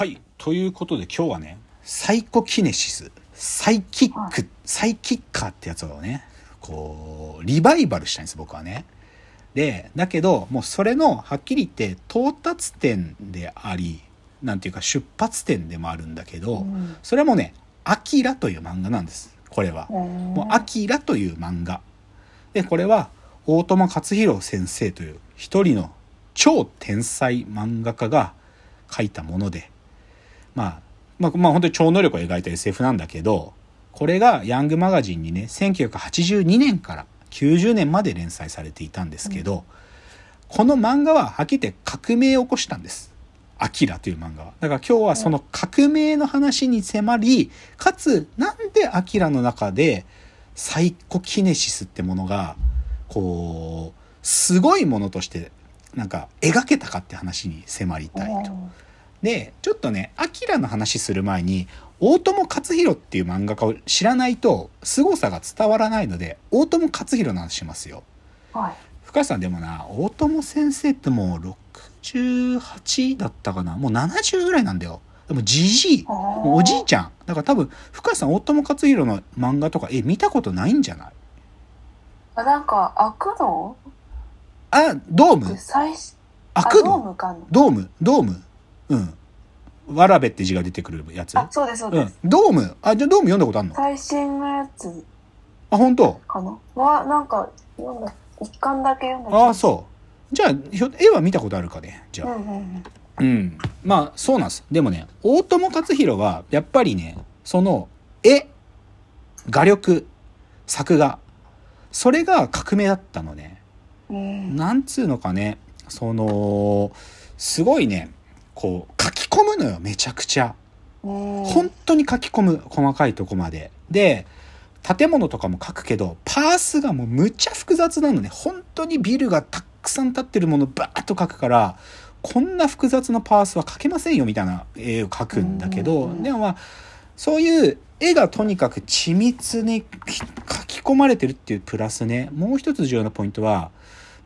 はい。ということで今日はね、サイコキネシス、サイキック、サイキッカーってやつをね、こう、リバイバルしたいんです、僕はね。で、だけど、もうそれの、はっきり言って、到達点であり、なんていうか出発点でもあるんだけど、うんそれもね、アキラという漫画なんです。これは。ももう、アキラという漫画。で、これは、大友克洋先生という一人の超天才漫画家が書いたもので、まあ、まあ、まあ本当に超能力を描いた SF なんだけど、これがヤングマガジンにね、1982年から90年まで連載されていたんですけど、この漫画ははっきり言って革命を起こしたんです。アキラという漫画は。だから今日はその革命の話に迫り、かつ、なんでアキラの中でサイコキネシスってものが、こう、すごいものとして、なんか描けたかって話に迫りたいと。で、ちょっとね、アキラの話する前に、大友克洋っていう漫画家を知らないと、凄さが伝わらないので、大友克洋の話しますよ。はい。深さんでもな、大友先生ってもう68だったかな？もう70ぐらいなんだよ。でもじじい。おじいちゃん。だから多分、深さん大友克洋の漫画とか、え、見たことないんじゃない？あ、なんか、悪道あ、ドーム最初、悪あドー道ムドームドームうん。わらべって字が出てくるやつ？あ、そうです、そうです。。うんドーム？あ、じゃあドーム読んだことあんの？最新のやつあ、本当かな？は、なんか、読んだ、一巻だけ読んだ。ああ、そう。じゃあ、ひょ絵は見たことあるかねじゃあ。うんうんうん。うん。まあ、そうなんです。でもね、大友克洋は、やっぱりね、その、絵、画力、作画、それが革命だったのね。うん。なんつうのかね、その、すごいね、こう、書き込むのよ、めちゃくちゃ。うん本当に書き込む、細かいとこまで。で、建物とかも書くけど、パースがもうむちゃ複雑なのね。本当にビルがたくさん建ってるものバーッと書くから、こんな複雑なパースは書けませんよみたいな絵を描くんだけど、うんでもまあ、そういう絵がとにかく緻密に書き込まれてるっていうプラスね、もう一つ重要なポイントは、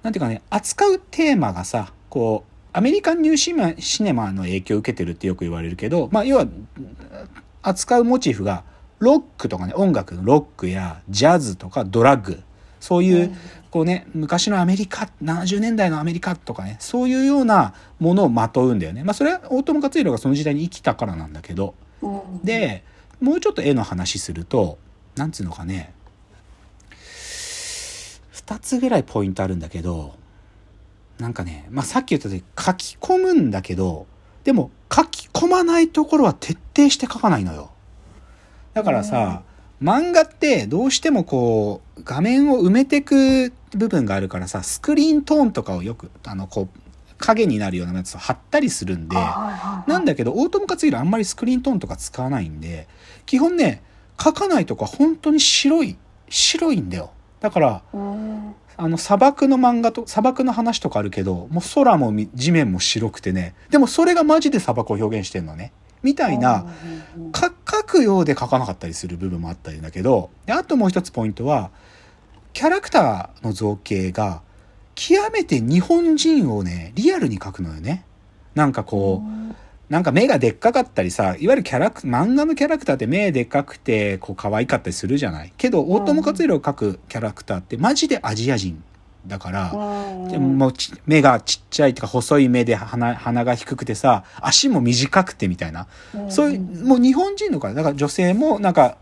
なんていうかね、扱うテーマがさ、こう、アメリカンニューシマシネマの影響を受けてるってよく言われるけど、まあ、要は、扱うモチーフが、ロックとかね、音楽のロックやジャズとかドラッグ、そういう、うん。こうね、昔のアメリカ、70年代のアメリカとかね、そういうようなものをまとうんだよね。まあ、それは大友克洋がその時代に生きたからなんだけど、うん、で、もうちょっと絵の話すると、なんつうのかね、二つぐらいポイントあるんだけど、なんかね、まあ、さっき言ったよ書き込むんだけど、でも書き込まないところは徹底して書かないのよ。だからさ、漫画ってどうしてもこう、画面を埋めてく部分があるからさ、スクリーントーンとかをよく、あの、こう、影になるようなやつを貼ったりするんで、なんだけど、大友克洋あんまりスクリーントーンとか使わないんで、基本ね、書かないとか本当に白い、白いんだよ。だから、うん。あの、砂漠の漫画と、砂漠の話とかあるけど、もう空もみ地面も白くてね、でもそれがマジで砂漠を表現してんのね。みたいな、書くようで書かなかったりする部分もあったりだけど、であともう一つポイントは、キャラクターの造形が、極めて日本人をね、リアルに描くのよね。なんかこう、うんなんか目がでっかかったりさ、いわゆるキャラク、漫画のキャラクターって目でっかくて、こう可愛かったりするじゃない？けど、大友克洋を描くキャラクターってマジでアジア人だから、うんでももうち目がちっちゃいとか細い目で鼻鼻が低くてさ、足も短くてみたいな。そういう、もう日本人のから、だから女性もなんか、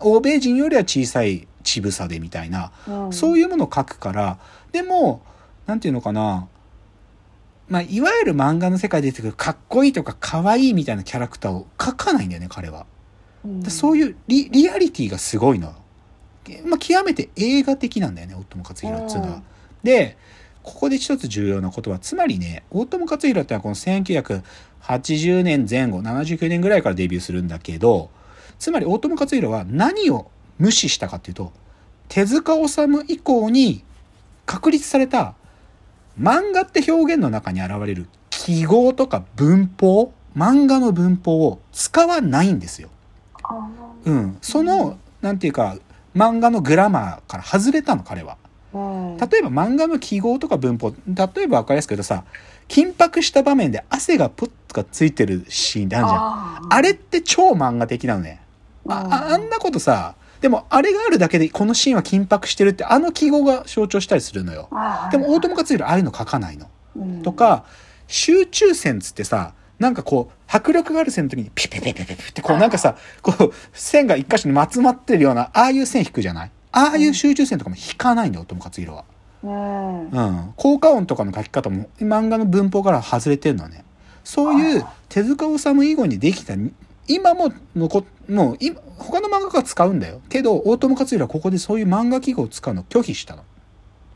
欧米人よりは小さい乳房でみたいな、うん。そういうものを書くから、でも、なんていうのかな、まあ、いわゆる漫画の世界で出てくるかっこいいとか可愛いみたいなキャラクターを書かないんだよね、彼は。そういうリリアリティがすごいのよ。まあ、極めて映画的なんだよね、大友克洋っていうのは。うんで、ここで一つ重要なことは、つまりね、大友克洋ってのはこの1980年前後、79年ぐらいからデビューするんだけど、つまり大友克洋は何を無視したかっていうと、手塚治虫以降に確立された漫画って表現の中に現れる記号とか文法、漫画の文法を使わないんですよ。あうん。その、なんていうか、漫画のグラマーから外れたの、彼は。うん。例えば漫画の記号とか文法、例えば分かりやすく言うとさ、緊迫した場面で汗がプッとかついてるシーンってあるじゃん。ああれって超漫画的なのね。あああんなことさ、でもあれがあるだけでこのシーンは緊迫してるってあの記号が象徴したりするのよ。あでも大友克洋ああいうの書かないの。うんとか、集中線つってさ、なんかこう、迫力がある線の時にピピピピピピってこうなんかさ、こう、線が一箇所にまつまってるような、ああいう線引くじゃない？ああいう集中線とかも引かないんだよ、大友克洋は。うん。うん。効果音とかの書き方も漫画の文法から外れてるのね。そういう手塚治虫以後にできた、今も残っ、もう今、他の漫画家が使うんだよ。けど、大友克洋はここでそういう漫画記号を使うのを拒否したの。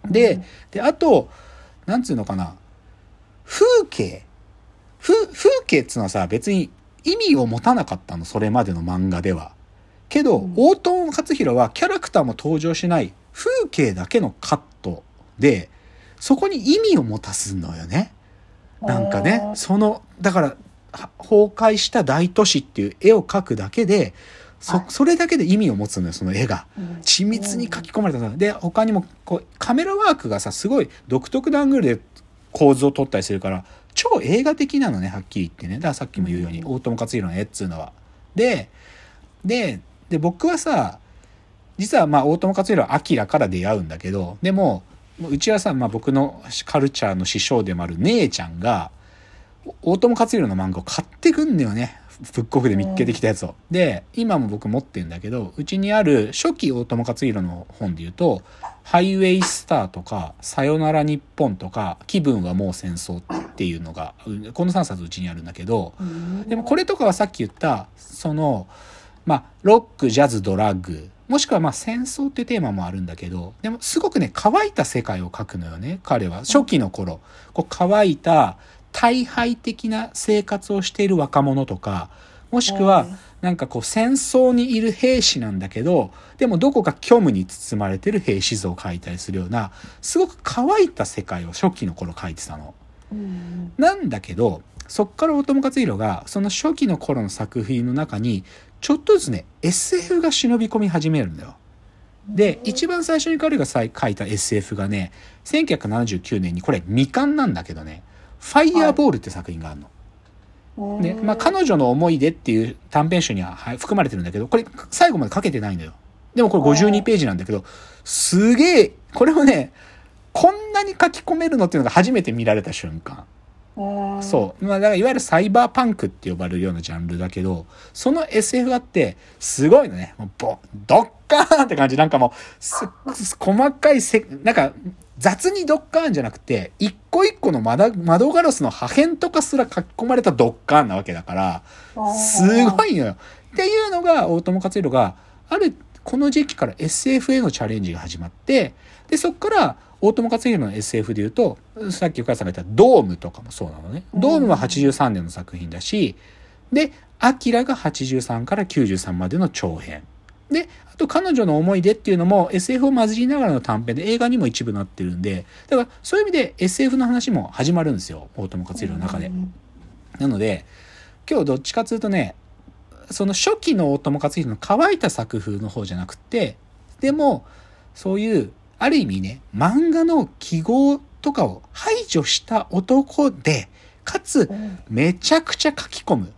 で、で、あと、なんつうのかな。風景。風、風景っつうのはさ、別に意味を持たなかったの、それまでの漫画では。けど、うん大友克洋はキャラクターも登場しない風景だけのカットで、そこに意味を持たすのよね。なんかね、その、だから、は崩壊した大都市っていう絵を描くだけで、そはい、それだけで意味を持つのよ、その絵が。うん。緻密に書き込まれた。さで他にもこうカメラワークがさすごい独特なアングルで構図を撮ったりするから超映画的なのねはっきり言ってね。だからさっきも言うように、大友克洋の絵っつうのは。ででで僕はさ実はまあ大友克洋はアキラから出会うんだけどでもうちはさ、まあ、僕のカルチャーの師匠でもある姉ちゃんが大友克洋の漫画を買ってくんだよね。ブックオフで見っけてきたやつを。で今も僕持ってるんだけどうちにある初期大友克洋の本で言うと「ハイウェイスター」とか「さよなら日本」とか「気分はもう戦争」っていうのがうんこの3冊うちにあるんだけどうん。でもこれとかはさっき言ったそのまあロックジャズドラッグもしくはまあ戦争っていうテーマもあるんだけどでもすごくね乾いた世界を描くのよね彼は。初期の頃。こう乾いた大敗的な生活をしている若者とかもしくはうんなんかこう戦争にいる兵士なんだけどでもどこか虚無に包まれてる兵士像を描いたりするようなすごく乾いた世界を初期の頃描いてたの。うんなんだけどそっから大友克洋がその初期の頃の作品の中にちょっとずつね SF が忍び込み始めるんだよ。で一番最初に彼がさ書いた SF がね1979年にこれ未完なんだけどね「ファイヤーボール」って作品があるの。うんねまあ、彼女の思い出っていう短編集にははい含まれてるんだけどこれ最後まで書けてないのよ。でもこれ52ページなんだけどすげえこれをねこんなに書き込めるのっていうのが初めて見られた瞬間。うんそう。まあ、だからいわゆるサイバーパンクって呼ばれるようなジャンルだけど、その SF があって、すごいのね。もうボドッカーンって感じ。なんかもう、細かいせ、なんか、雑にドッカーンじゃなくて、一個一個の窓窓ガラスの破片とかすら書き込まれたドッカーンなわけだから、すごいのよ。っていうのが、大友克洋が、ある、この時期から SF へのチャレンジが始まって、で、そっから、大友克洋の SF で言うと、さっき深谷さんが言ったドームとかもそうなのね。ドームは83年の作品だし、で、アキラが83から93までの長編。で、あと彼女の思い出っていうのも SF を混じりながらの短編で映画にも一部なってるんで、だからそういう意味で SF の話も始まるんですよ。大友克洋の中で。なので、今日どっちかというとね、その初期の大友克洋の乾いた作風の方じゃなくて、でも、そういう、ある意味ね、漫画の記号とかを排除した男で、かつ、めちゃくちゃ書き込む。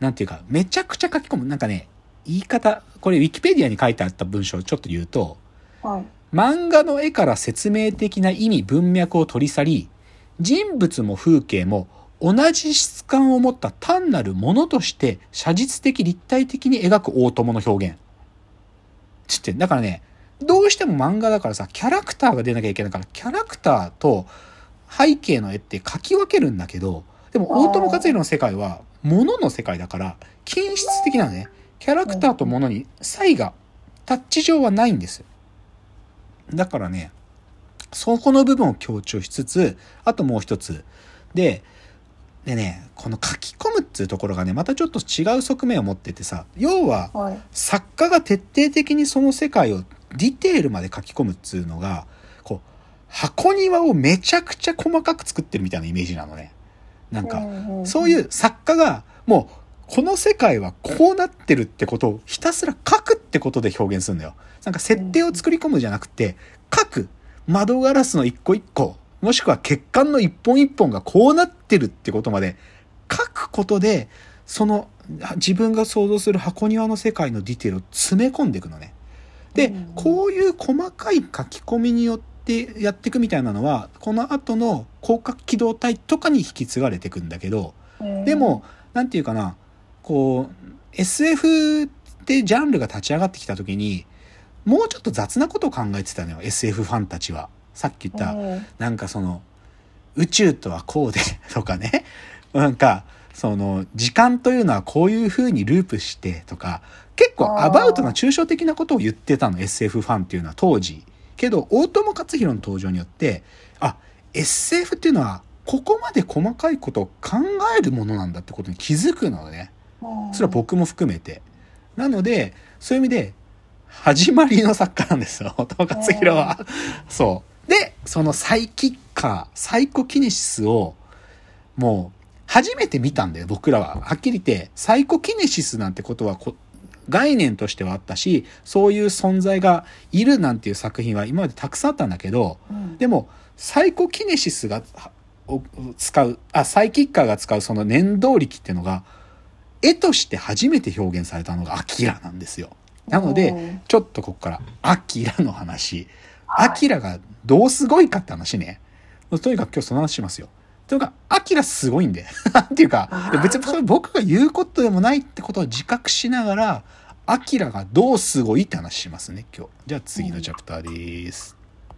なんていうか、めちゃくちゃ書き込む。なんかね、言い方、これウィキペディアに書いてあった文章をちょっと言うと、はい。漫画の絵から説明的な意味文脈を取り去り、人物も風景も同じ質感を持った単なるものとして写実的立体的に描く大友の表現。つって、だからね、どうしても漫画だからさ、キャラクターが出なきゃいけないから、キャラクターと背景の絵って描き分けるんだけど、でも大友克洋の世界は物の世界だから、均質的なのね。キャラクターと物に差異が、タッチ上はないんです。だからね、そこの部分を強調しつつ、あともう一つ。で、でね、この書き込むっていうところがね、またちょっと違う側面を持っててさ、要は、はい。作家が徹底的にその世界をディテールまで書き込むっつうのが、こう、箱庭をめちゃくちゃ細かく作ってるみたいなイメージなのね。なんか、そういう作家が、もう、この世界はこうなってるってことをひたすら書くってことで表現するんだよ。なんか設定を作り込むじゃなくて、書く。窓ガラスの一個一個、もしくは血管の一本一本がこうなってるってことまで書くことで、その自分が想像する箱庭の世界のディテールを詰め込んでいくのね。で、うんこういう細かい書き込みによってやっていくみたいなのは、この後の広角機動隊とかに引き継がれていくんだけど、でも、なんていうかな、こう、SF ってジャンルが立ち上がってきた時に、もうちょっと雑なことを考えてたのよ、SF ファンたちは。さっき言った、うんなんかその、宇宙とはこうで、とかね。なんか、その、時間というのはこういう風にループして、とか、結構アバウトな抽象的なことを言ってたの、SF ファンっていうのは当時。けど、大友克洋の登場によって、あ、SF っていうのは、ここまで細かいことを考えるものなんだってことに気づくのね。それは僕も含めて。なので、そういう意味で、始まりの作家なんですよ、大 友克洋は。そう。で、そのサイキッカー、サイコキネシスを、もう、初めて見たんだよ、僕らは。はっきり言って、サイコキネシスなんてことはこ、概念としてはあったし、そういう存在がいるなんていう作品は今までたくさんあったんだけど、うんでも、サイコキネシスが、はを使う、あ、サイキッカーが使うその念動力っていうのが、絵として初めて表現されたのがアキラなんですよ。なので、うんちょっとここから、アキラの話。はいアキラがどうすごいかって話ね。とにかく今日その話しますよ。というか、アキラすごいんで。っていうか、別にそれ僕が言うことでもないってことを自覚しながら、アキラがどうすごいって話しますね、今日。じゃあ次のチャプターです。